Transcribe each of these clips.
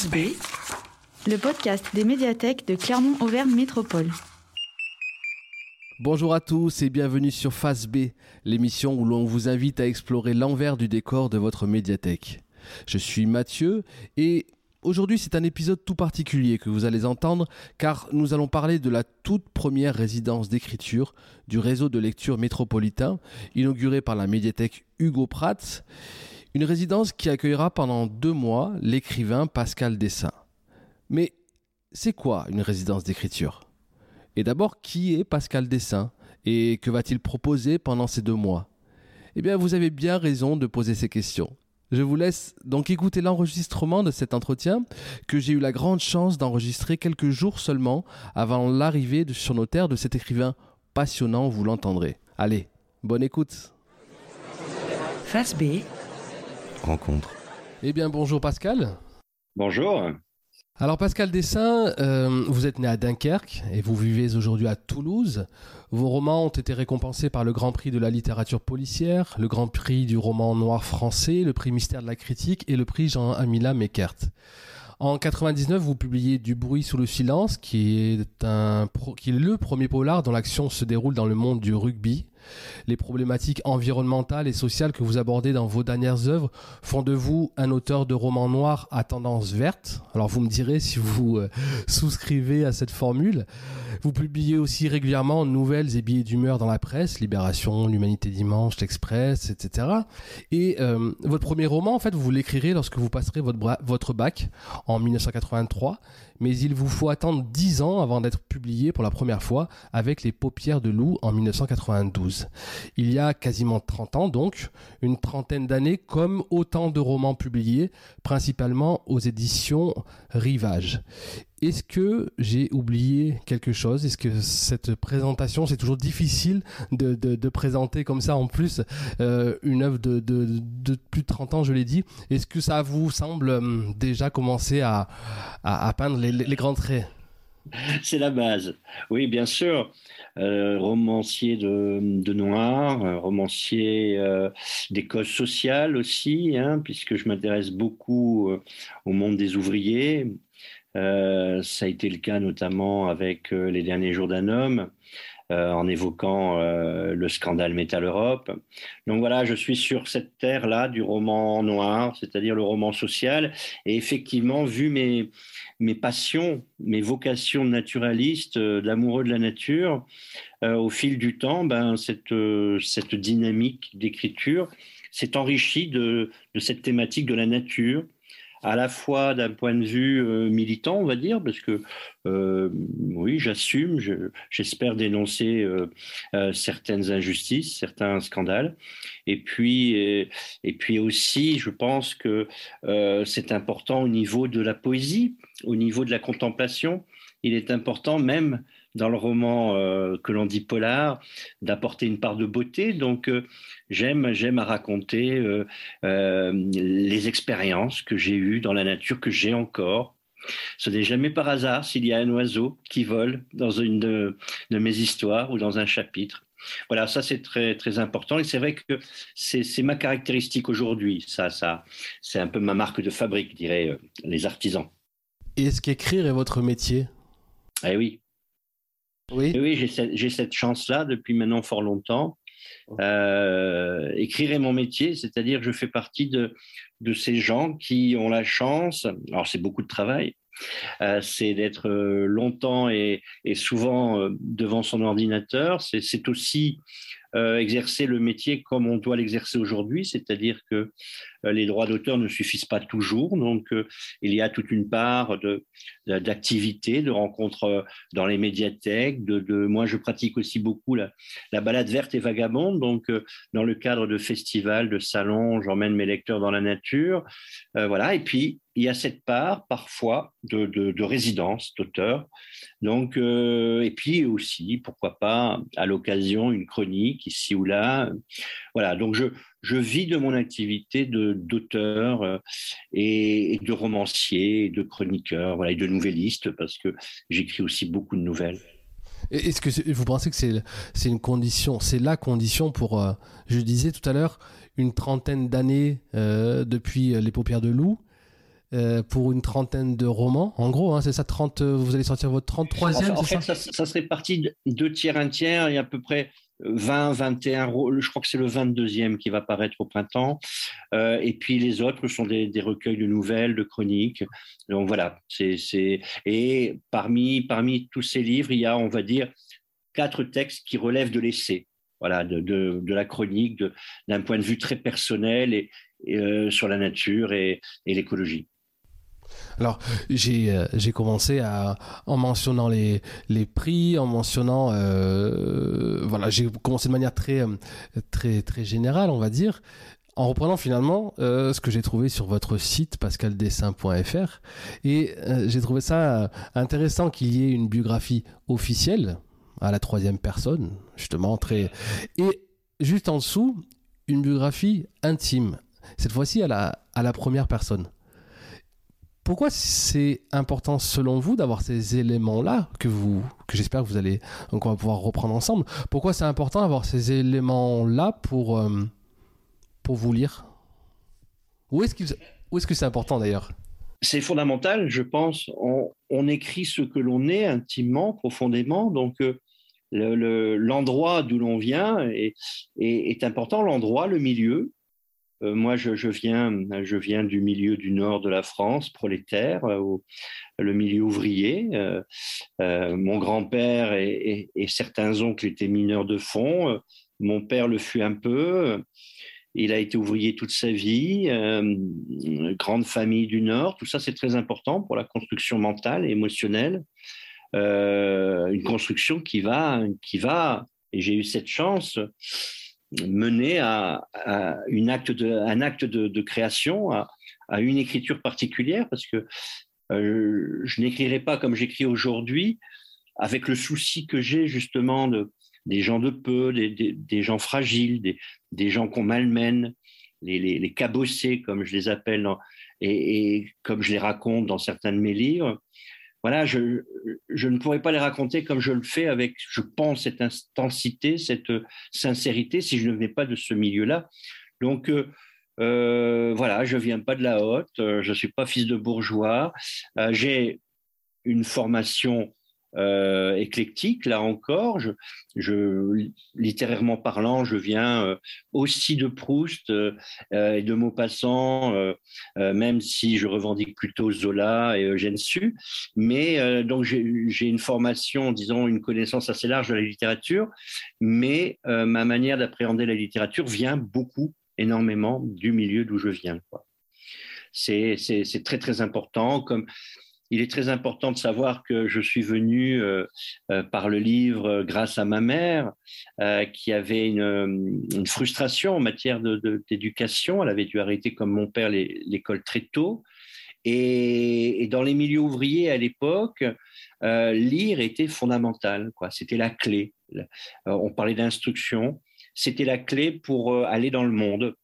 Face B, le podcast des médiathèques de Clermont-Auvergne Métropole. Bonjour à tous et bienvenue sur Face B, l'émission où l'on vous invite à explorer l'envers du décor de votre médiathèque. Je suis Mathieu et aujourd'hui c'est un épisode tout particulier que vous allez entendre car nous allons parler de la toute première résidence d'écriture du réseau de lecture métropolitain inaugurée par la médiathèque Hugo Prats une résidence qui accueillera pendant deux mois l'écrivain Pascal Dessin. Mais c'est quoi une résidence d'écriture? Et d'abord, qui est Pascal Dessin? Et que va-t-il proposer pendant ces deux mois? Eh bien, vous avez bien raison de poser ces questions. Je vous laisse donc écouter l'enregistrement de cet entretien que j'ai eu la grande chance d'enregistrer quelques jours seulement avant l'arrivée sur nos terres de cet écrivain passionnant, vous l'entendrez. Allez, bonne écoute. Face B, rencontre. Eh bien, bonjour Pascal. Bonjour. Alors Pascal Dessin, euh, vous êtes né à Dunkerque et vous vivez aujourd'hui à Toulouse. Vos romans ont été récompensés par le Grand Prix de la littérature policière, le Grand Prix du roman noir français, le Prix Mystère de la critique et le Prix Jean-Amila Meckert. En 99, vous publiez Du bruit sous le silence, qui est, un, qui est le premier polar dont l'action se déroule dans le monde du rugby. Les problématiques environnementales et sociales que vous abordez dans vos dernières œuvres font de vous un auteur de romans noirs à tendance verte. Alors vous me direz si vous euh, souscrivez à cette formule. Vous publiez aussi régulièrement nouvelles et billets d'humeur dans la presse, Libération, L'Humanité Dimanche, L'Express, etc. Et euh, votre premier roman, en fait, vous l'écrirez lorsque vous passerez votre, votre bac en 1983 mais il vous faut attendre 10 ans avant d'être publié pour la première fois avec Les paupières de loup en 1992. Il y a quasiment 30 ans donc, une trentaine d'années comme autant de romans publiés, principalement aux éditions Rivage. Est-ce que j'ai oublié quelque chose? Est-ce que cette présentation, c'est toujours difficile de, présenter comme ça en plus euh, une œuvre de, plus de 30 ans, je l'ai dit. Est-ce que ça vous semble hum, déjà commencer à, peindre les, grands traits? C'est la base. Oui, bien sûr. Euh, romancier de, noir, euh, romancier euh, des causes sociales aussi, hein, puisque je m'intéresse beaucoup au monde des ouvriers, euh, ça a été le cas notamment avec euh, les derniers jours d'un homme, euh, en évoquant le scandale Metal Europe. Donc voilà, je suis sur cette terre-là du roman noir, c'est-à-dire le roman social. Et effectivement, vu mes, mes passions, mes vocations naturalistes, d'amoureux de la nature, au fil du temps, ben, cette, cette dynamique d'écriture s'est enrichie de, de cette thématique de la nature, à la fois d'un point de vue euh, militant, on va dire, parce que euh, oui, j'assume, j'espère dénoncer euh, certaines injustices, certains scandales, et puis et, puis aussi, je pense que c'est important au niveau de la poésie, au niveau de la contemplation. Il est important même dans le roman euh, que l'on dit polar, d'apporter une part de beauté. Donc, euh, j'aime, j'aime à raconter euh, les expériences que j'ai eues dans la nature, que j'ai encore. Ce n'est jamais par hasard s'il y a un oiseau qui vole dans une de, mes histoires ou dans un chapitre. Voilà, ça c'est très très important et c'est vrai que c'est ma caractéristique aujourd'hui. Ça, ça, c'est un peu ma marque de fabrique, diraient les artisans. Et est-ce qu'écrire est votre métier? Eh oui, oui, oui j'ai cette, chance-là depuis maintenant fort longtemps. Euh, écrire est mon métier, c'est-à-dire que je fais partie de, de ces gens qui ont la chance, alors c'est beaucoup de travail, euh, c'est d'être euh, longtemps et, et souvent devant son ordinateur, c'est aussi exercer le métier comme on doit l'exercer aujourd'hui, c'est-à-dire que euh, les droits d'auteur ne suffisent pas toujours. Donc, euh, il y a toute une part d'activités, de rencontres euh, dans les médiathèques. De, moi, je pratique aussi beaucoup la balade verte et vagabonde. Donc, dans le cadre de festivals, de salons, j'emmène mes lecteurs dans la nature. voilà. Et puis, il y a cette part parfois de, de, de résidence d'auteur. Donc, et puis aussi, pourquoi pas, à l'occasion, une chronique ici ou là. Voilà. Donc, je, vis de mon activité d'auteur euh, et, de romancier, et de chroniqueur, voilà, et de nouvelliste, parce que j'écris aussi beaucoup de nouvelles. Est-ce que vous pensez que c'est une condition, c'est la condition pour, euh, je disais tout à l'heure, une trentaine d'années euh, depuis Les paupières de loup euh, pour une trentaine de romans. En gros, hein, c'est ça, 30, vous allez sortir votre 33e, En, c'est fait, ça, serait parti de deux tiers, un tiers. Il y a à peu près 20, 21, je crois que c'est le 22e qui va paraître au printemps. Euh, et puis les autres sont des, des, recueils de nouvelles, de chroniques. Donc voilà, c'est. Et parmi, parmi tous ces livres, il y a, on va dire, quatre textes qui relèvent de l'essai voilà, de, de, de, la chronique, d'un point de vue très personnel et, euh, sur la nature et, et l'écologie. Alors, j'ai euh, j'ai commencé en mentionnant les, les prix, en mentionnant. Euh, voilà, j'ai commencé de manière très, très, très générale, on va dire, en reprenant finalement euh, ce que j'ai trouvé sur votre site pascaldessin.fr. Et euh, j'ai trouvé ça intéressant qu'il y ait une biographie officielle à la troisième personne, justement, très. Et juste en dessous, une biographie intime, cette fois-ci à la, à la première personne. Pourquoi c'est important selon vous d'avoir ces éléments-là que vous, que j'espère que vous allez, donc on va pouvoir reprendre ensemble? Pourquoi c'est important d'avoir ces éléments-là pour, euh, pour vous lire? Où est-ce que, est-ce que c'est important d'ailleurs? C'est fondamental, je pense. On, écrit ce que l'on est intimement, profondément. Donc, euh, l'endroit le, d'où l'on vient est, important, l'endroit, le milieu. Euh, moi, je, viens, je viens du milieu du nord de la France, prolétaire, euh, le milieu ouvrier. Euh, mon grand-père et, certains oncles étaient mineurs de fond. Mon père le fut un peu. Il a été ouvrier toute sa vie, grande famille du Nord. Tout ça, c'est très important pour la construction mentale et émotionnelle une construction qui va, qui va, et j'ai eu cette chance, mener à, un acte de, création, à, une écriture particulière, parce que euh, je n'écrirai pas comme j'écris aujourd'hui, avec le souci que j'ai justement de, des gens de peu, des, gens fragiles, des, gens qu'on malmène, les, les, cabossés, comme je les appelle, et, et, comme je les raconte dans certains de mes livres voilà, je, ne pourrais pas les raconter comme je le fais avec, je pense, cette intensité, cette sincérité, si je ne venais pas de ce milieu-là. Donc, euh, euh, voilà, je viens pas de la haute, euh, je suis pas fils de bourgeois, j'ai une formation euh, éclectique, là encore. Je, littérairement parlant, je viens euh, aussi de Proust euh, et de Maupassant, euh, euh, même si je revendique plutôt Zola et Eugène Sue. Mais euh, donc j'ai une formation, disons, une connaissance assez large de la littérature, mais ma manière d'appréhender la littérature vient beaucoup, énormément du milieu d'où je viens. C'est très très important. Comme il est très important de savoir que je suis venu euh, euh, par le livre euh, grâce à ma mère, euh, qui avait une, une, frustration en matière d'éducation. De, de, Elle avait dû arrêter, comme mon père, l'école très tôt. Et, et, dans les milieux ouvriers à l'époque, lire était fondamental. C'était la clé. on parlait d'instruction. C'était la clé pour aller dans le monde.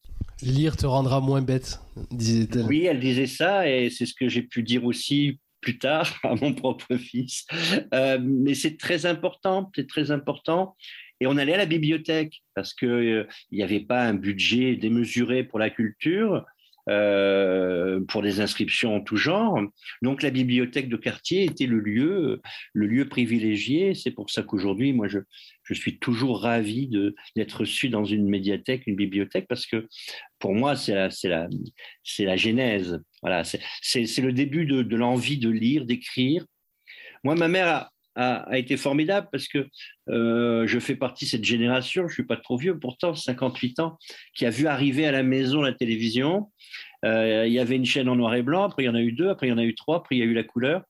Lire te rendra moins bête, disait-elle. Oui, elle disait ça, et c'est ce que j'ai pu dire aussi plus tard à mon propre fils. Euh, mais c'est très important, c'est très important. Et on allait à la bibliothèque parce qu'il euh, n'y avait pas un budget démesuré pour la culture. Euh, pour des inscriptions en tout genre. Donc la bibliothèque de quartier était le lieu, le lieu privilégié. C'est pour ça qu'aujourd'hui, moi, je, je suis toujours ravi d'être reçu dans une médiathèque, une bibliothèque, parce que pour moi, c'est la, la, la genèse. Voilà, c'est le début de, de l'envie de lire, d'écrire. Moi, ma mère a, a, été formidable parce que euh, je fais partie de cette génération, je suis pas trop vieux pourtant, 58 ans, qui a vu arriver à la maison la télévision. Euh, il y avait une chaîne en noir et blanc, après il y en a eu deux, après il y en a eu trois, après il y a eu la couleur.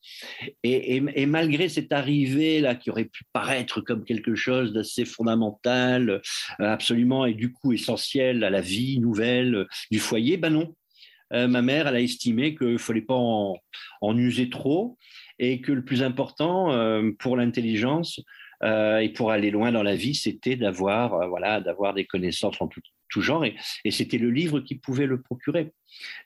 Et, et, malgré cette arrivée là qui aurait pu paraître comme quelque chose d'assez fondamental, euh, absolument et du coup essentiel à la vie nouvelle du foyer, ben non. Ma mère, elle a estimé qu'il ne fallait pas en user trop et que le plus important euh, pour l'intelligence euh, et pour aller loin dans la vie, c'était d'avoir euh, voilà, des connaissances en, tout, tout genre, et, c'était le livre qui pouvait le procurer.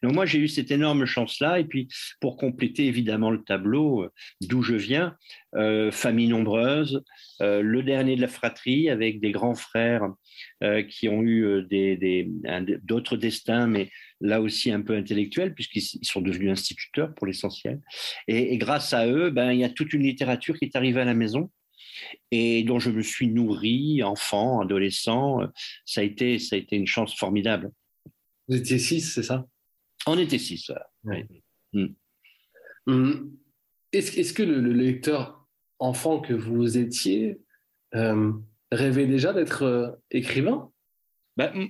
Donc moi, j'ai eu cette énorme chance-là, et puis pour compléter évidemment le tableau euh, d'où je viens, euh, famille nombreuse, euh, le dernier de la fratrie avec des grands frères qui ont eu d'autres destins, mais là aussi un peu intellectuels, puisqu'ils sont devenus instituteurs pour l'essentiel. Et, grâce à eux, ben, il y a toute une littérature qui est arrivée à la maison et dont je me suis nourri, enfant, adolescent. Ça a été, ça a été une chance formidable. Vous étiez six, c'est ça? On était six, voilà. Hmm. Hmm. Est-ce que le, lecteur enfant que vous étiez euh, rêvait déjà d'être euh, écrivain? Ben,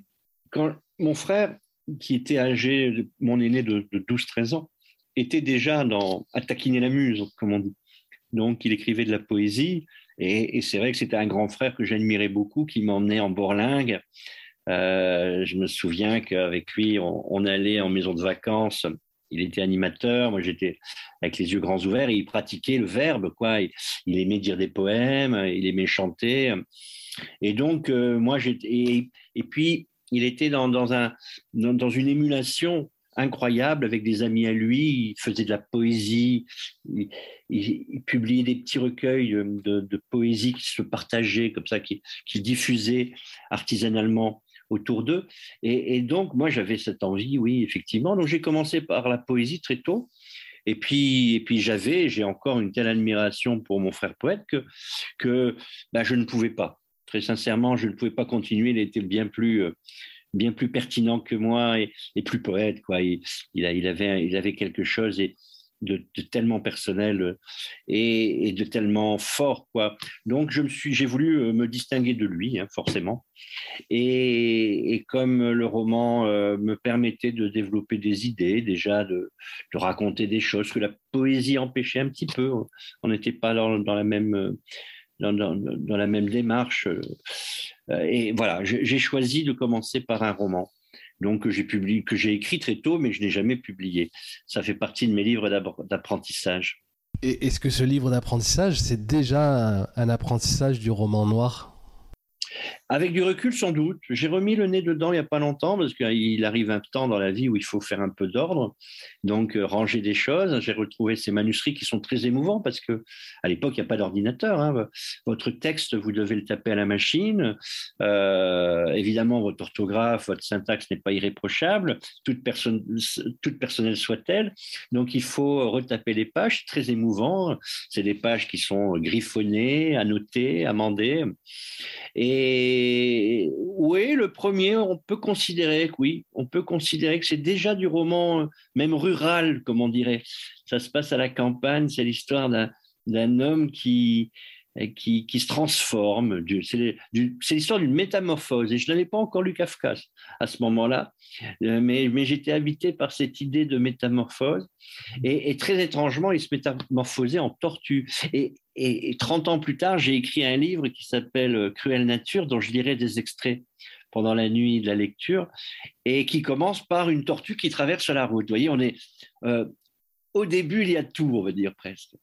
quand Mon frère, qui était âgé, mon aîné de, de 12-13 ans, était déjà dans, à taquiner la muse, comme on dit. Donc, il écrivait de la poésie. Et, c'est vrai que c'était un grand frère que j'admirais beaucoup, qui m'emmenait en Bourlingue. Euh, je me souviens qu'avec lui, on, allait en maison de vacances. Il était animateur, moi j'étais avec les yeux grands ouverts et il pratiquait le verbe, quoi. Il, aimait dire des poèmes, il aimait chanter. Et donc, euh, moi, j'étais. Et, et, puis, il était dans, dans, un, dans une émulation incroyable avec des amis à lui. Il faisait de la poésie, il, publiait des petits recueils de, poésie qui se partageaient comme ça, qui, qui diffusaient artisanalement autour d'eux. Et, donc, moi, j'avais cette envie, oui, effectivement. Donc, j'ai commencé par la poésie très tôt. Et puis, et puis j'avais, j'ai encore une telle admiration pour mon frère poète que, que bah, je ne pouvais pas. Très sincèrement, je ne pouvais pas continuer. Il était bien plus, euh, bien plus pertinent que moi et, plus poète. Quoi. Il, avait, quelque chose de, tellement personnel euh, et, de tellement fort. Quoi. Donc, j'ai voulu euh, me distinguer de lui, hein, forcément. Et, comme le roman euh, me permettait de développer des idées, déjà de, raconter des choses que la poésie empêchait un petit peu, on n'était pas dans, la même... Dans, la même démarche. Euh, et voilà, j'ai choisi de commencer par un roman. Donc, que j'ai publié, que j'ai écrit très tôt, mais je n'ai jamais publié. Ça fait partie de mes livres d'apprentissage. Et est-ce que ce livre d'apprentissage, c'est déjà un apprentissage du roman noir? Avec du recul, sans doute. J'ai remis le nez dedans il n'y a pas longtemps parce qu'il arrive un temps dans la vie où il faut faire un peu d'ordre, donc euh, ranger des choses. J'ai retrouvé ces manuscrits qui sont très émouvants parce que à l'époque il n'y a pas d'ordinateur. Hein. Votre texte, vous devez le taper à la machine. Euh, évidemment, votre orthographe, votre syntaxe n'est pas irréprochable, toute personne, toute personnelle soit-elle. Donc il faut retaper les pages. Très émouvant. C'est des pages qui sont griffonnées, annotées, amendées. Et oui, le premier, on peut considérer que oui, on peut considérer que c'est déjà du roman, même rural, comme on dirait. Ça se passe à la campagne, c'est l'histoire d'un homme qui, qui, qui, se transforme. C'est l'histoire d'une métamorphose. Et je n'avais pas encore lu Kafka à ce moment-là, euh, mais, mais j'étais habité par cette idée de métamorphose. Et, et, très étrangement, il se métamorphosait en tortue. Et, et, 30 ans plus tard, j'ai écrit un livre qui s'appelle euh, Cruelle Nature, dont je lirai des extraits pendant la nuit de la lecture, et qui commence par une tortue qui traverse la route. Vous voyez, on est euh, au début, il y a tout, on va dire presque.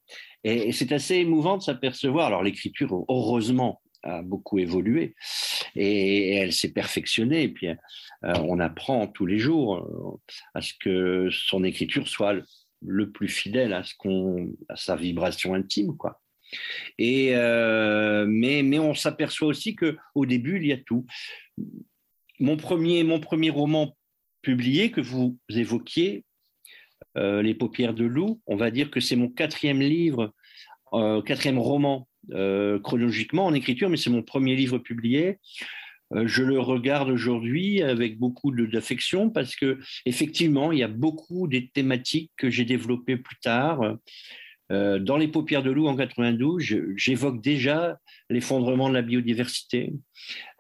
Et, c'est assez émouvant de s'apercevoir. Alors l'écriture, heureusement, a beaucoup évolué et, elle s'est perfectionnée. Et puis, euh, on apprend tous les jours à ce que son écriture soit le, plus fidèle à, ce à sa vibration intime, quoi. Euh, mais, on s'aperçoit aussi que au début il y a tout. Mon premier, mon premier roman publié que vous évoquiez, euh, Les paupières de loup, on va dire que c'est mon quatrième livre, euh, quatrième roman chronologiquement en écriture, mais c'est mon premier livre publié. Je le regarde aujourd'hui avec beaucoup d'affection parce que effectivement, il y a beaucoup des thématiques que j'ai développées plus tard. Euh, dans Les paupières de loup en 92, j'évoque déjà l'effondrement de la biodiversité.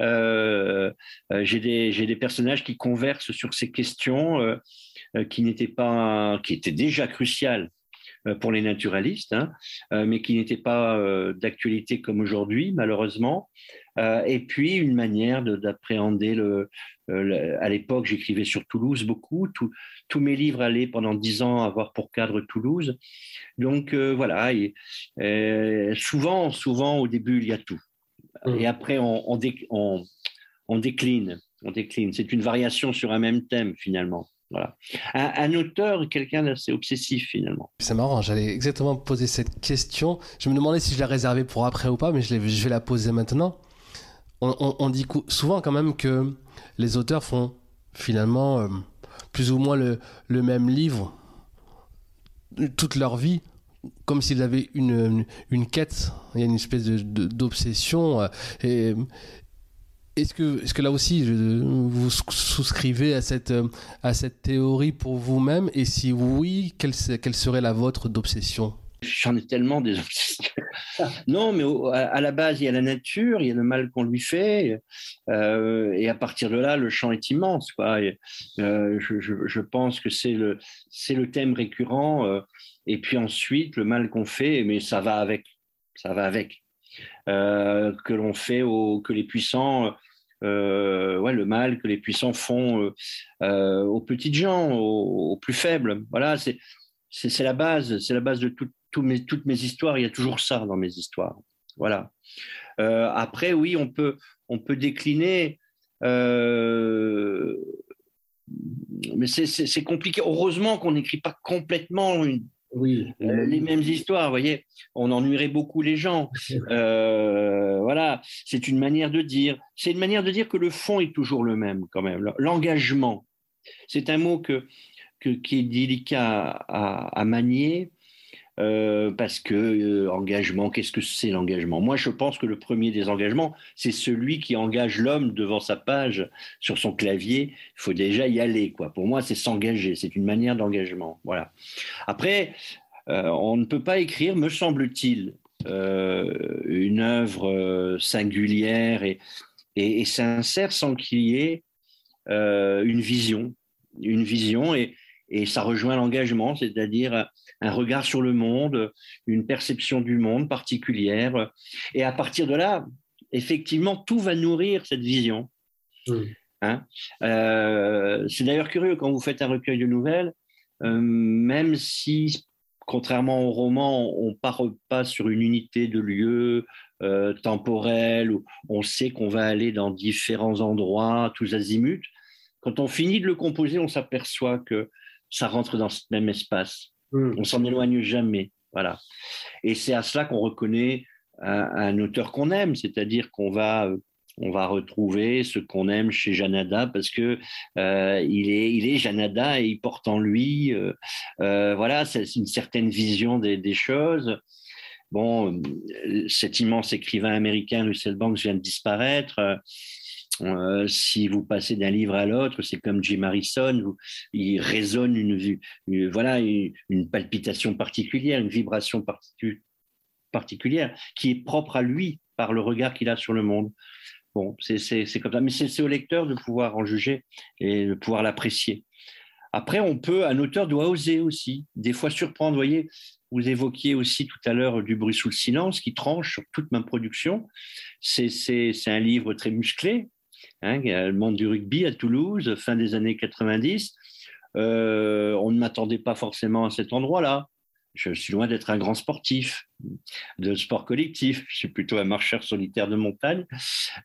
Euh, euh, j'ai des, personnages qui conversent sur ces questions qui n'étaient pas, qui étaient déjà cruciales pour les naturalistes, hein, mais qui n'étaient pas d'actualité comme aujourd'hui, malheureusement. et puis une manière d'appréhender le, à l'époque, j'écrivais sur Toulouse beaucoup. tous mes livres allaient pendant dix ans avoir pour cadre Toulouse. Donc euh, voilà, et, euh, souvent, souvent au début, il y a tout. Mmh. Et après, on, on, décline. on décline. C'est une variation sur un même thème finalement. Voilà. Un, auteur, quelqu'un d'assez obsessif finalement. C'est marrant, j'allais exactement poser cette question. Je me demandais si je la réservais pour après ou pas, mais je, je vais la poser maintenant. On, dit souvent quand même que les auteurs font finalement euh, plus ou moins le, même livre toute leur vie, comme s'ils avaient une, une, quête. Il y a une espèce d'obsession. Et, est-ce que, est que là aussi, vous souscrivez à cette, à cette théorie pour vous-même? Et si oui, quelle, quelle serait la vôtre d'obsession? J'en ai tellement des obsessions. non, mais à la base, il y a la nature, il y a le mal qu'on lui fait, euh, et à partir de là, le champ est immense. Euh, je, pense que c'est le, thème récurrent, euh, et puis ensuite, le mal qu'on fait, mais ça va avec. Ça va avec. que l'on fait, au, que les puissants ouais, le mal que les puissants font aux petites gens, aux, plus faibles. Voilà, c'est la base, c'est la base de mes, toutes mes histoires. Il y a toujours ça dans mes histoires. Voilà. après, oui, on peut on peut décliner. mais c'est compliqué. Heureusement qu'on n'écrit pas complètement une, oui. Euh, les mêmes histoires, vous voyez, on ennuierait beaucoup les gens. Euh, voilà, c'est une manière de dire. C'est une manière de dire que le fond est toujours le même quand même. L'engagement, c'est un mot que, qui est délicat à manier euh, parce que euh, engagement, qu'est-ce que c'est l'engagement? Moi, je pense que le premier des engagements, c'est celui qui engage l'homme devant sa page sur son clavier. Il faut déjà y aller, quoi. Pour moi, c'est s'engager. C'est une manière d'engagement. Voilà. Après, euh, on ne peut pas écrire, me semble-t-il, une œuvre singulière et, et sincère sans qu'il y ait une vision, une vision et, et ça rejoint l'engagement, c'est-à-dire un regard sur le monde, une perception du monde particulière. Et à partir de là, effectivement, tout va nourrir cette vision. Hein euh, c'est d'ailleurs curieux quand vous faites un recueil de nouvelles, euh, même si, contrairement au roman, on ne part pas sur une unité de lieu euh, temporel, où on sait qu'on va aller dans différents endroits, tous azimuts. Quand on finit de le composer, on s'aperçoit que ça rentre dans ce même espace. Hmm. On s'en éloigne jamais. Voilà. Et c'est à cela qu'on reconnaît un, auteur qu'on aime, c'est-à-dire qu'on va, euh, on va retrouver ce qu'on aime chez Janada parce que euh, il est, il est Janada et il porte en lui, euh, voilà, c'est une certaine vision des, des, choses. Bon, cet immense écrivain américain Russell Banks vient de disparaître. Euh, si vous passez d'un livre à l'autre, c'est comme Jim Harrison, il résonne une, voilà, une, palpitation particulière, une vibration particulière qui est propre à lui par le regard qu'il a sur le monde. Bon, c'est comme ça. Mais c'est au lecteur de pouvoir en juger et de pouvoir l'apprécier. Après, on peut, un auteur doit oser aussi, des fois surprendre. Voyez, vous évoquiez aussi tout à l'heure du bruit sous le silence qui tranche sur toute ma production. C'est un livre très musclé, hein, le monde du rugby à Toulouse, fin des années 90. Euh, on ne m'attendait pas forcément à cet endroit-là. Je suis loin d'être un grand sportif de sport collectif. Je suis plutôt un marcheur solitaire de montagne.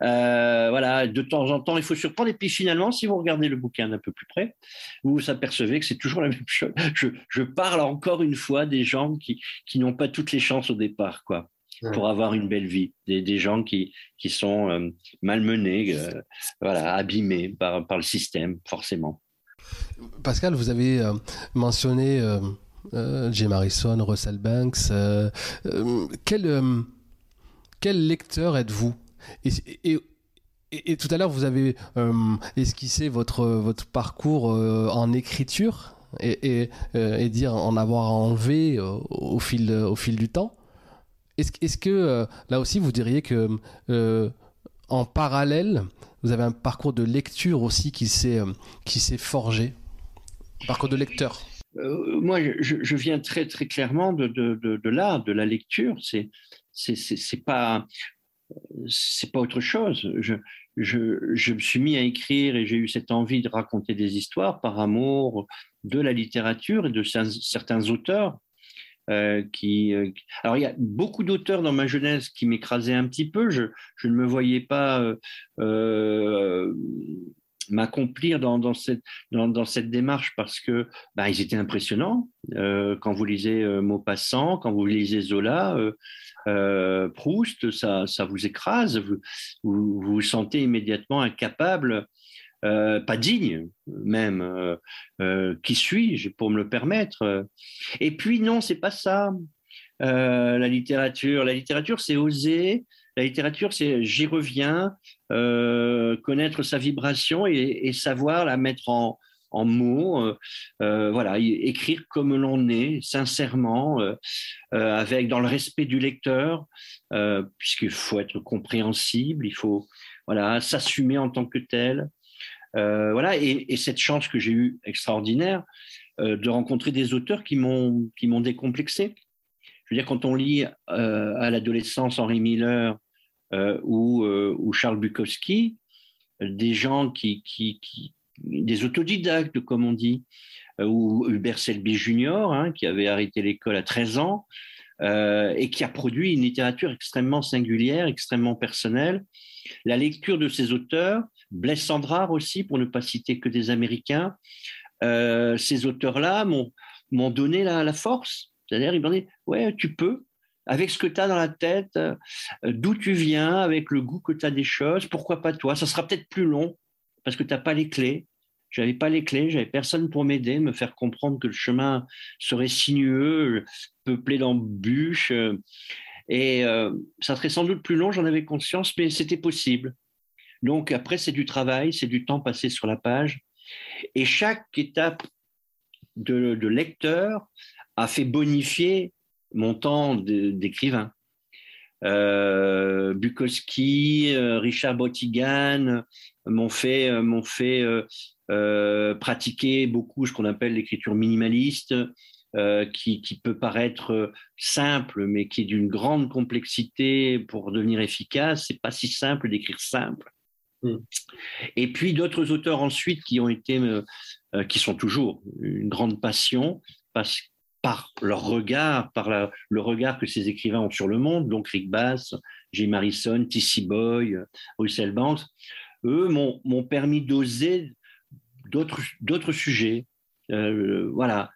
Euh, voilà, de temps en temps, il faut surprendre. Et puis finalement, si vous regardez le bouquin d'un peu plus près, vous vous apercevez que c'est toujours la même chose. Je, parle encore une fois des gens qui, qui n'ont pas toutes les chances au départ, quoi pour avoir une belle vie. Des, des gens qui, qui sont euh, malmenés, euh, voilà, abîmés par, par le système, forcément. Pascal, vous avez euh, mentionné Jim Harrison, Russell Banks. quel, quel lecteur êtes-vous? Et, et, et, tout à l'heure, vous avez esquissé votre, votre parcours en écriture et, et, dire en avoir enlevé au, fil, au fil du temps. Est-ce que euh, là aussi vous diriez que euh, en parallèle, vous avez un parcours de lecture aussi qui s'est euh, forgé, parcours de lecteur Moi, je, viens très très clairement de, de, de, là, de la lecture. C'est c'est pas c'est pas autre chose. Je, je, je, me suis mis à écrire et j'ai eu cette envie de raconter des histoires par amour de la littérature et de certains auteurs euh, euh, alors il y a beaucoup d'auteurs dans ma jeunesse qui m'écrasaient un petit peu. Je, ne me voyais pas euh, m'accomplir dans, cette, démarche parce que bah, ils étaient impressionnants. quand vous lisez Maupassant, quand vous lisez Zola, Proust, ça, vous écrase. Vous vous, sentez immédiatement incapable euh, pas digne même. Euh, euh, qui suis-je pour me le permettre? Et puis non, c'est pas ça. la littérature, la littérature, c'est oser. La littérature, c'est j'y reviens, connaître sa vibration et, savoir la mettre en, en mots, voilà, écrire comme l'on est, sincèrement, avec dans le respect du lecteur, puisqu'il faut être compréhensible, il faut voilà s'assumer en tant que tel. Euh, voilà, et, cette chance que j'ai eue extraordinaire euh, de rencontrer des auteurs qui m'ont qui m'ont décomplexé. Je veux dire, quand on lit euh, à l'adolescence Henri Miller ou, Charles Bukowski, des gens qui, qui, qui, des autodidactes, comme on dit, ou Hubert Selby Junior, hein, qui avait arrêté l'école à 13 ans, et qui a produit une littérature extrêmement singulière, extrêmement personnelle. La lecture de ces auteurs Blaise Sandrard aussi, pour ne pas citer que des Américains. Euh, ces auteurs-là m'ont donné la, force. C'est-à-dire, ils m'ont dit, ouais, tu peux, avec ce que tu as dans la tête, euh, d'où tu viens, avec le goût que tu as des choses, pourquoi pas toi? Ça sera peut-être plus long, parce que tu n'as pas les clés. J'avais pas les clés, j'avais personne pour m'aider, me faire comprendre que le chemin serait sinueux, peuplé d'embûches. Et euh, ça serait sans doute plus long, j'en avais conscience, mais c'était possible. Donc après, c'est du travail, c'est du temps passé sur la page. Et chaque étape de, lecteur a fait bonifier mon temps d'écrivain. Euh, Bukowski, euh, Richard Botigan m'ont fait, euh, fait pratiquer beaucoup ce qu'on appelle l'écriture minimaliste, qui, qui, peut paraître simple, mais qui est d'une grande complexité pour devenir efficace. C'est pas si simple d'écrire simple. Mm. Et puis d'autres auteurs ensuite qui ont été, euh, euh, qui sont toujours une grande passion parce, par leur regard, par le regard que ces écrivains ont sur le monde, donc Rick Bass, Jim Harrison, T.C. Boy, Russell Banks, eux m'ont permis d'oser d'autres sujets. Euh, voilà,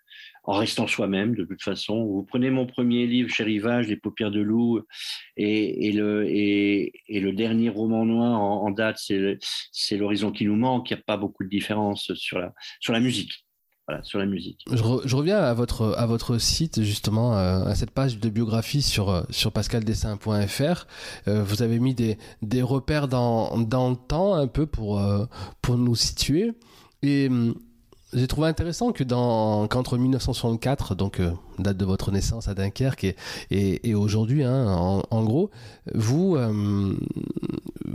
en restant soi-même de toute façon. Vous prenez mon premier livre, Chez Rivage, Les paupières de loup, et, le, dernier roman noir en, date, c'est L'horizon qui nous manque. Il n'y a pas beaucoup de différence sur la, musique. Sur la musique. Je, reviens à votre, site, justement, euh, à cette page de biographie sur, euh, sur pascaldessin.fr. Euh, vous avez mis des, repères dans, dans le temps, un peu, pour, pour nous situer. Et hum, j'ai trouvé intéressant que dans qu'entre 1964, donc euh, date de votre naissance à Dunkerque, et, aujourd'hui, hein, en, gros, vous euh,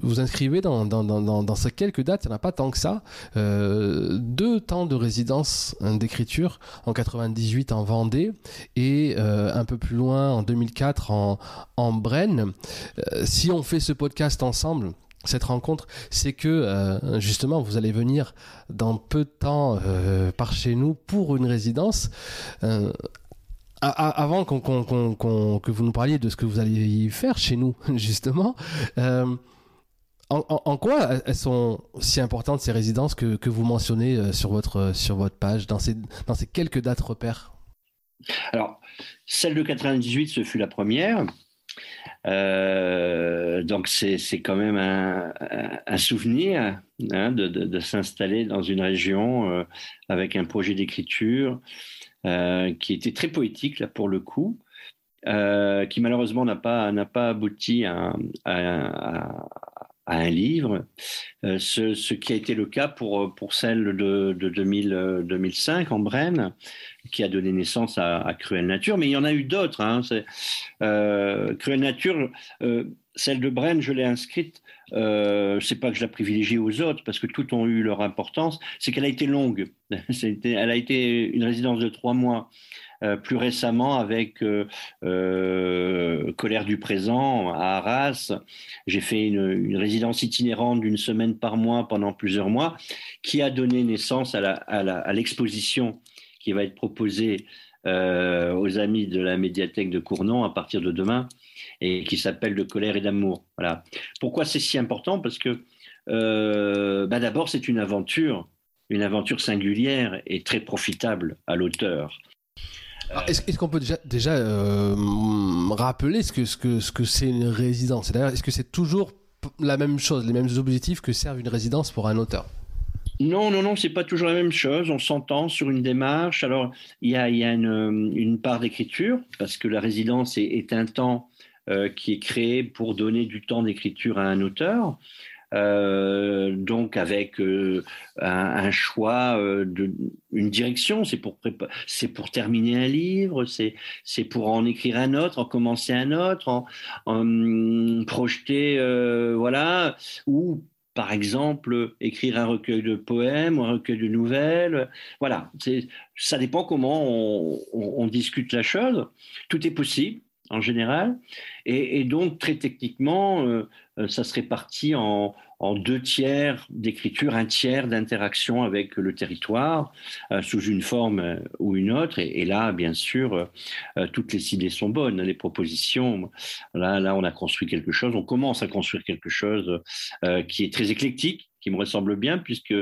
vous inscrivez dans, dans, dans, dans, ces quelques dates, il n'y en a pas tant que ça, euh, deux temps de résidence hein, d'écriture, en 98 en Vendée et un peu plus loin en 2004 en, en Brenne. si on fait ce podcast ensemble, cette rencontre, c'est que euh, justement vous allez venir dans peu de temps euh, par chez nous pour une résidence. Euh, avant que vous nous parliez de ce que vous allez faire chez nous, justement, en, quoi elles sont si importantes ces résidences que, que vous mentionnez sur votre, sur votre page, dans ces, dans ces quelques dates repères? Alors, celle de 98, ce fut la première. Euh, donc c'est quand même un, souvenir hein, de, de, s'installer dans une région euh, avec un projet d'écriture euh, qui était très poétique là pour le coup, qui malheureusement n'a pas pas abouti à, un livre, ce, ce, qui a été le cas pour, pour celle de, de 2000, 2005 en Brenne, qui a donné naissance à, à Cruelle Nature, mais il y en a eu d'autres. Hein, euh, Cruelle Nature, euh, celle de Brenne, je l'ai inscrite, euh, c'est pas que je la privilégie aux autres, parce que toutes ont eu leur importance, c'est qu'elle a été longue. elle a été une résidence de trois mois. Euh, plus récemment avec Colère du présent à Arras. J'ai fait une, résidence itinérante d'une semaine par mois pendant plusieurs mois qui a donné naissance à l'exposition qui va être proposée aux amis de la médiathèque de Cournon à partir de demain et qui s'appelle De colère et d'amour. Voilà. Pourquoi c'est si important? Parce que bah D'abord, c'est une aventure, une aventure singulière et très profitable à l'auteur. Est-ce qu'on peut déjà, déjà rappeler ce que c'est ce que, ce que une résidence? Est-ce que c'est toujours la même chose, les mêmes objectifs que servent une résidence pour un auteur? Non, non, non, c'est pas toujours la même chose. On s'entend sur une démarche. Alors, il y a, une, part d'écriture, parce que la résidence est, un temps euh, qui est créé pour donner du temps d'écriture à un auteur. Euh, donc avec euh, un, choix euh, une direction, c'est pour terminer un livre, c'est pour en écrire un autre, en commencer un autre, en, en projeter voilà ou par exemple, écrire un recueil de poèmes ou un recueil de nouvelles. Voilà, ça dépend comment on, on, on, discute la chose. Tout est possible en général. Et, donc, très techniquement, euh, ça se répartit en, deux tiers d'écriture, un tiers d'interaction avec le territoire, euh, sous une forme euh, ou une autre. Et, là, bien sûr, euh, toutes les idées sont bonnes, les propositions. Là, là, on a construit quelque chose, on commence à construire quelque chose euh, qui est très éclectique, qui me ressemble bien, puisque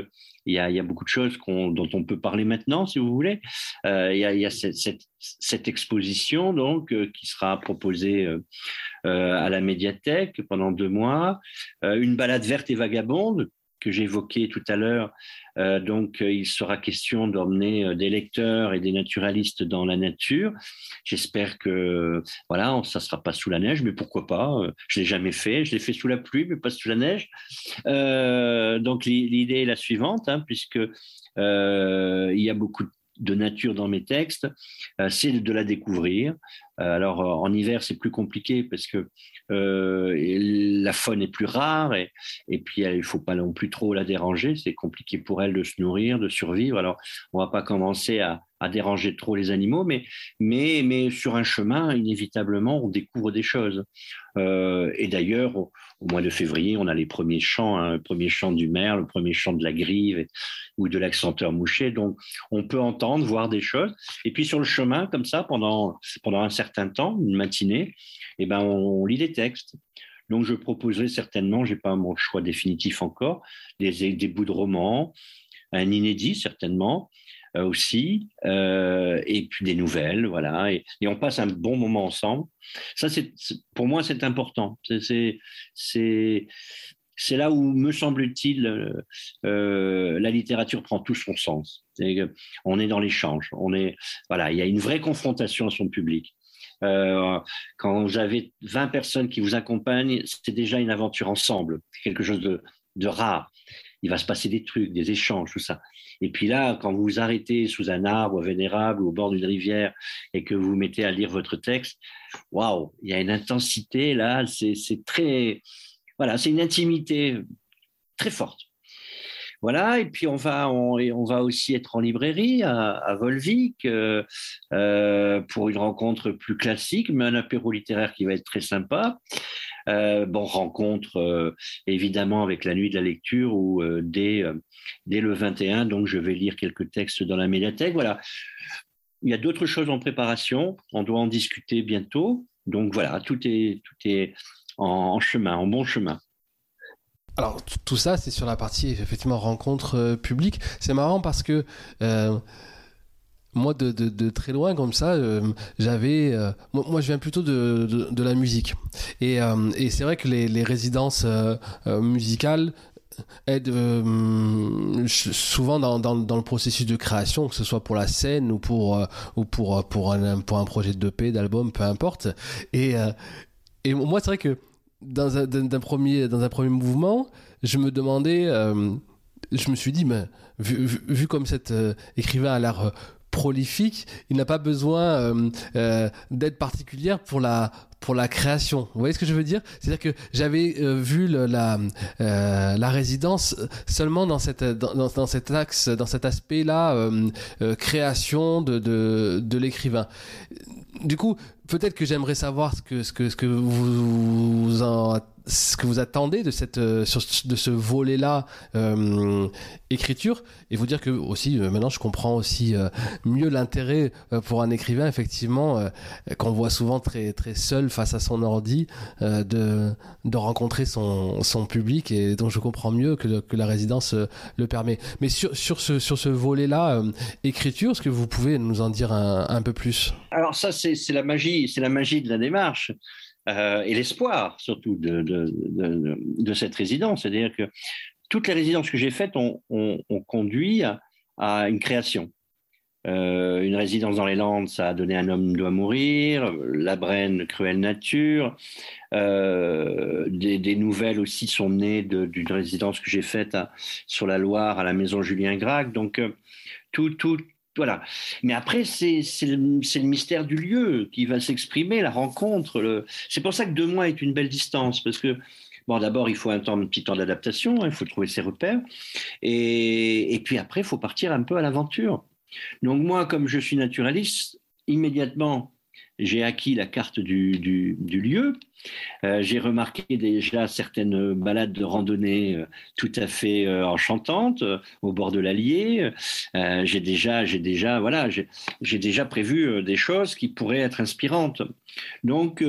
il y a, beaucoup de choses dont on peut parler maintenant, si vous voulez. Euh, il, y a, cette, exposition donc euh, qui sera proposée euh, à la médiathèque pendant deux mois, une balade verte et vagabonde que j'évoquais tout à l'heure. Euh, donc, euh, il sera question d'emmener euh, des lecteurs et des naturalistes dans la nature. J'espère que, voilà, ça sera pas sous la neige, mais pourquoi pas Je l'ai jamais fait. Je l'ai fait sous la pluie, mais pas sous la neige. Donc, l'idée est la suivante, hein, puisque il y a beaucoup de nature dans mes textes, c'est de la découvrir. Euh, alors euh, en hiver c'est plus compliqué parce que euh, la faune est plus rare et, et puis il faut pas non plus trop la déranger. C'est compliqué pour elle de se nourrir, de survivre. Alors on va pas commencer à, à déranger trop les animaux, mais, mais, mais sur un chemin, inévitablement, on découvre des choses. Et d'ailleurs, au, mois de février, on a les premiers chants, hein, le premier chant du merle, le premier chant de la grive ou de l'accenteur mouché. Donc, on peut entendre, voir des choses. Et puis sur le chemin, comme ça, pendant, pendant un certain temps, une matinée, eh ben, on, lit des textes. Donc, je proposerai certainement, j'ai pas mon choix définitif encore, des, bouts de romans, un inédit certainement, euh, aussi, euh, et puis des nouvelles, voilà, et, on passe un bon moment ensemble. Ça, c'est pour moi, c'est important. C'est c'est là où, me semble-t-il, euh, la littérature prend tout son sens. on est dans l'échange. On est, voilà, il y a une vraie confrontation à son public. Euh, quand vous avez 20 personnes qui vous accompagnent, c'est déjà une aventure ensemble, quelque chose de, rare. Il va se passer des trucs, des échanges, tout ça. Et puis là, quand vous vous arrêtez sous un arbre vénérable ou au bord d'une rivière et que vous vous mettez à lire votre texte, waouh, il y a une intensité là, c'est très, voilà, c'est une intimité très forte. Voilà, et puis on va, on, va aussi être en librairie à, Volvic euh, euh, pour une rencontre plus classique, mais un apéro littéraire qui va être très sympa. Euh, bon, rencontre évidemment avec la nuit de la lecture ou dès, le 21, donc je vais lire quelques textes dans la médiathèque. Voilà. Il y a d'autres choses en préparation, on doit en discuter bientôt. Donc voilà, tout est, tout est en chemin, en bon chemin. Alors tout ça, c'est sur la partie effectivement rencontre euh, publique. C'est marrant parce que euh, moi, de, très loin comme ça, euh, j'avais. Moi, je viens plutôt de, de, la musique. Et, et c'est vrai que les, résidences musicales aident souvent dans, dans, dans, le processus de création, que ce soit pour la scène ou pour, ou pour, pour, un, pour un projet de paix, d'album, peu importe. Et, et moi, c'est vrai que dans un, premier, dans un premier mouvement, je me demandais, euh, je me suis dit, mais vu, vu, comme cet euh, écrivain a l'air euh, prolifique, il n'a pas besoin d'aide particulière pour la pour la création. Vous voyez ce que je veux dire? C'est-à-dire que j'avais vu la la résidence seulement dans cette dans, dans cet axe, dans cet aspect-là, création de de, de l'écrivain. Du coup, peut-être que j'aimerais savoir ce que ce que ce que vous en ce que vous attendez de cette de ce volet là écriture et vous dire que aussi maintenant je comprends aussi mieux l'intérêt pour un écrivain effectivement qu'on voit souvent très très seul face à son ordi de de rencontrer son son public et donc je comprends mieux que, que la résidence le permet. Mais sur sur ce sur ce volet là écriture est-ce que vous pouvez nous en dire un, peu plus? Alors ça, c'est la magie, c'est la magie de la démarche euh, et l'espoir surtout de, cette résidence. C'est-à-dire que toutes les résidences que j'ai faites ont, conduit à, une création. Euh, une résidence dans les Landes, ça a donné Un homme doit mourir, La Brenne, Cruelle nature. Euh, des, nouvelles aussi sont nées d'une résidence que j'ai faite sur la Loire à la maison Julien Gracq. Donc, tout, tout, voilà. Mais après, c'est le, le, mystère du lieu qui va s'exprimer, la rencontre. C'est pour ça que deux mois est une belle distance, parce que Bon, d'abord, il faut un, temps, petit temps d'adaptation, hein, il faut trouver ses repères. Et, et puis après, il faut partir un peu à l'aventure. Donc moi, comme je suis naturaliste, immédiatement, j'ai acquis la carte du, lieu. Euh, j'ai remarqué déjà certaines balades de randonnée euh, tout à fait euh, enchantantes au bord de l'Allier. j'ai déjà, j'ai déjà, voilà, j'ai déjà prévu des choses qui pourraient être inspirantes. Donc,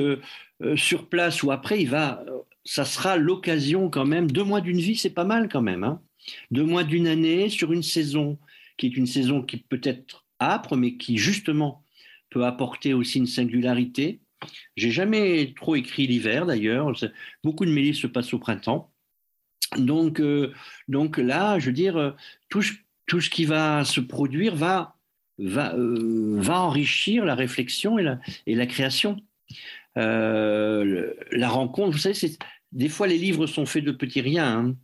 sur place ou après, il va, ça sera l'occasion quand même. Deux mois d'une vie, c'est pas mal quand même. Hein. Deux mois d'une année sur une saison qui est une saison qui peut être âpre, mais qui justement peut apporter aussi une singularité. J'ai jamais trop écrit l'hiver d'ailleurs. Beaucoup de mes livres se passent au printemps. Donc, euh, donc là, je veux dire, euh, tout, ce qui va se produire va, euh, enrichir la réflexion et la, et la création. la rencontre, vous savez, des fois les livres sont faits de petits riens. Hein.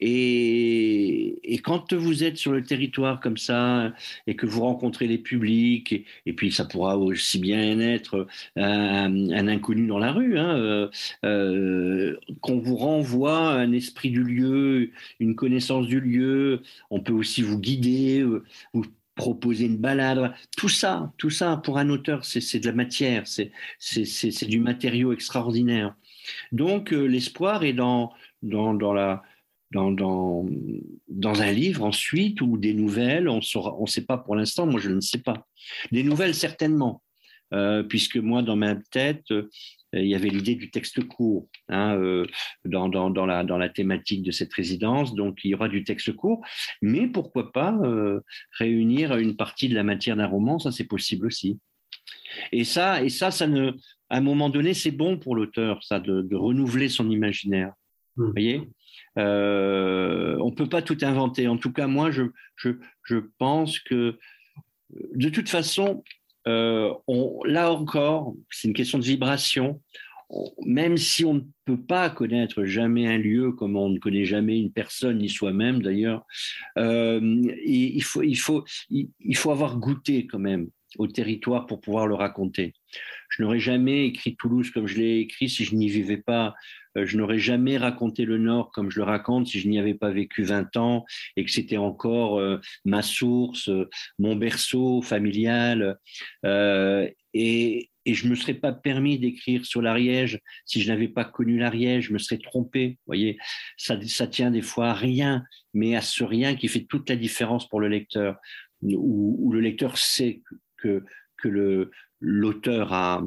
Et, quand vous êtes sur le territoire comme ça et que vous rencontrez les publics, et, puis ça pourra aussi bien être un, inconnu dans la rue, hein, euh, euh, qu'on vous renvoie un esprit du lieu, une connaissance du lieu, on peut aussi vous guider, euh, vous proposer une balade, tout ça, tout ça pour un auteur, c'est de la matière, c'est du matériau extraordinaire. Donc l'espoir est dans, dans, dans la dans, dans, dans, un livre ensuite ou des nouvelles, on ne on sait pas pour l'instant, moi je ne sais pas. Des nouvelles certainement, euh, puisque moi dans ma tête, euh, il y avait l'idée du texte court hein, euh, dans, dans, dans, la, dans la thématique de cette résidence, donc il y aura du texte court, mais pourquoi pas réunir une partie de la matière d'un roman, ça c'est possible aussi. Et ça, et ça, ça ne, à un moment donné, c'est bon pour l'auteur, ça, de, de renouveler son imaginaire. Mmh. Vous voyez? Euh, on ne peut pas tout inventer. En tout cas, moi, je, je, pense que de toute façon, euh, là encore, c'est une question de vibration. même si on ne peut pas connaître jamais un lieu comme on ne connaît jamais une personne, ni soi-même d'ailleurs, euh, il, faut, il, faut, il faut avoir goûté quand même au territoire pour pouvoir le raconter. Je n'aurais jamais écrit Toulouse comme je l'ai écrit si je n'y vivais pas. Euh, je n'aurais jamais raconté le Nord comme je le raconte si je n'y avais pas vécu 20 ans et que c'était encore euh, ma source, mon berceau familial. Euh, et, je ne me serais pas permis d'écrire sur l'Ariège si je n'avais pas connu l'Ariège, je me serais trompé. Voyez, ça, ça tient des fois à rien, mais à ce rien qui fait toute la différence pour le lecteur, où, le lecteur sait que, que l'auteur a,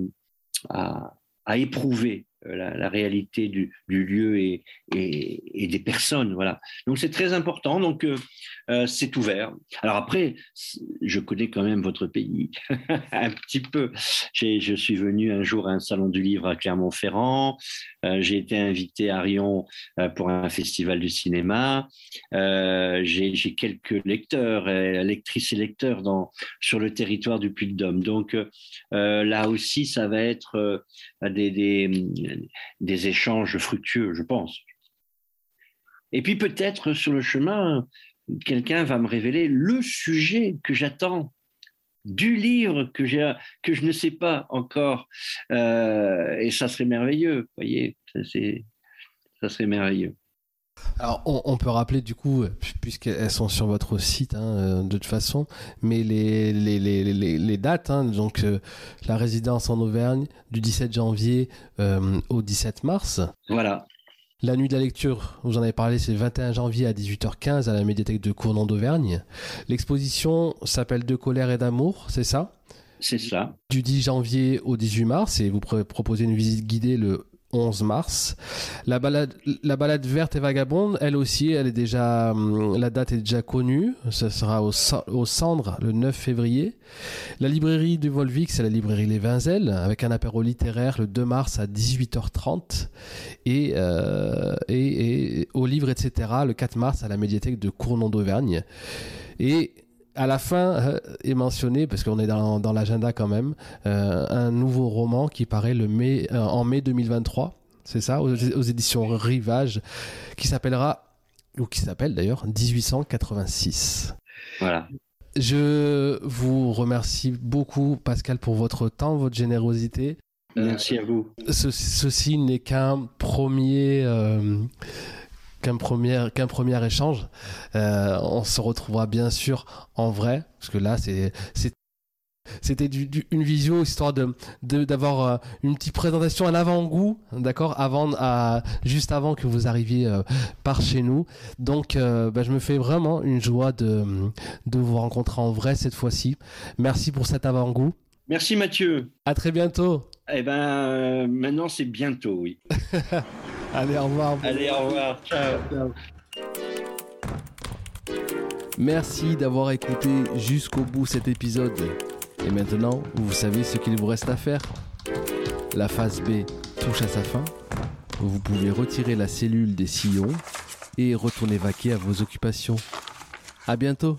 a, a éprouvé euh, la, réalité du, lieu et, des personnes. Voilà. Donc c'est très important. Donc euh, euh, c'est ouvert. Alors après, je connais quand même votre pays un petit peu. Je suis venu un jour à un salon du livre à Clermont-Ferrand. J'ai été invité à Rion pour un festival de cinéma. J'ai quelques lecteurs, lectrices et lecteurs dans, sur le territoire du Puy-de-Dôme. Donc là aussi, ça va être des des échanges fructueux, je pense. Et puis peut-être sur le chemin, quelqu'un va me révéler le sujet que j'attends du livre que, que je ne sais pas encore. Euh, et ça serait merveilleux, voyez, ça, serait merveilleux. Alors, on, peut rappeler du coup, puisqu'elles sont sur votre site hein, euh, de toute façon, mais les, les, les, les dates, hein, donc euh, la résidence en Auvergne du 17 janvier euh, au 17 mars. Voilà. La nuit de la lecture, vous en avez parlé, c'est le 21 janvier à 18h15 à la médiathèque de Cournon d'Auvergne. L'exposition s'appelle De colère et d'amour, c'est ça? C'est ça. Du 10 janvier au 18 mars, et vous proposez une visite guidée le 11 mars. La balade, la balade verte et vagabonde, elle aussi, elle est déjà, hum, la date est déjà connue. Ce sera au, au Cendre le 9 février. La librairie de Volvic, c'est la librairie Les Vinzelles, avec un apéro littéraire le 2 mars à 18h30. Et, euh, et, et au livre, etc., le 4 mars à la médiathèque de Cournon d'Auvergne. Et à la fin euh, est mentionné, parce qu'on est dans, dans l'agenda quand même, euh, un nouveau roman qui paraît le mai, euh, en mai 2023, c'est ça, aux, aux, éditions Rivage, qui s'appellera, ou qui s'appelle d'ailleurs, 1886. Voilà. Je vous remercie beaucoup, Pascal, pour votre temps, votre générosité. Merci à vous. Ce, ceci n'est qu'un premier qu'un premier, qu'un premier échange. Euh, on se retrouvera bien sûr en vrai, parce que là, c'est, c'est c'était du, du, une visio histoire de, de d'avoir euh, une petite présentation à l'avant-goût, d'accord, avant à, juste avant que vous arriviez euh, par chez nous. Donc, euh, bah, je me fais vraiment une joie de, de vous rencontrer en vrai cette fois-ci. Merci pour cet avant-goût. Merci Mathieu. À très bientôt. Eh ben, maintenant c'est bientôt, oui. Allez, au revoir. Allez, au revoir. Ciao. Ciao. Merci d'avoir écouté jusqu'au bout cet épisode. Et maintenant, vous savez ce qu'il vous reste à faire. La phase B touche à sa fin. Vous pouvez retirer la cellule des sillons et retourner vaquer à vos occupations. À bientôt.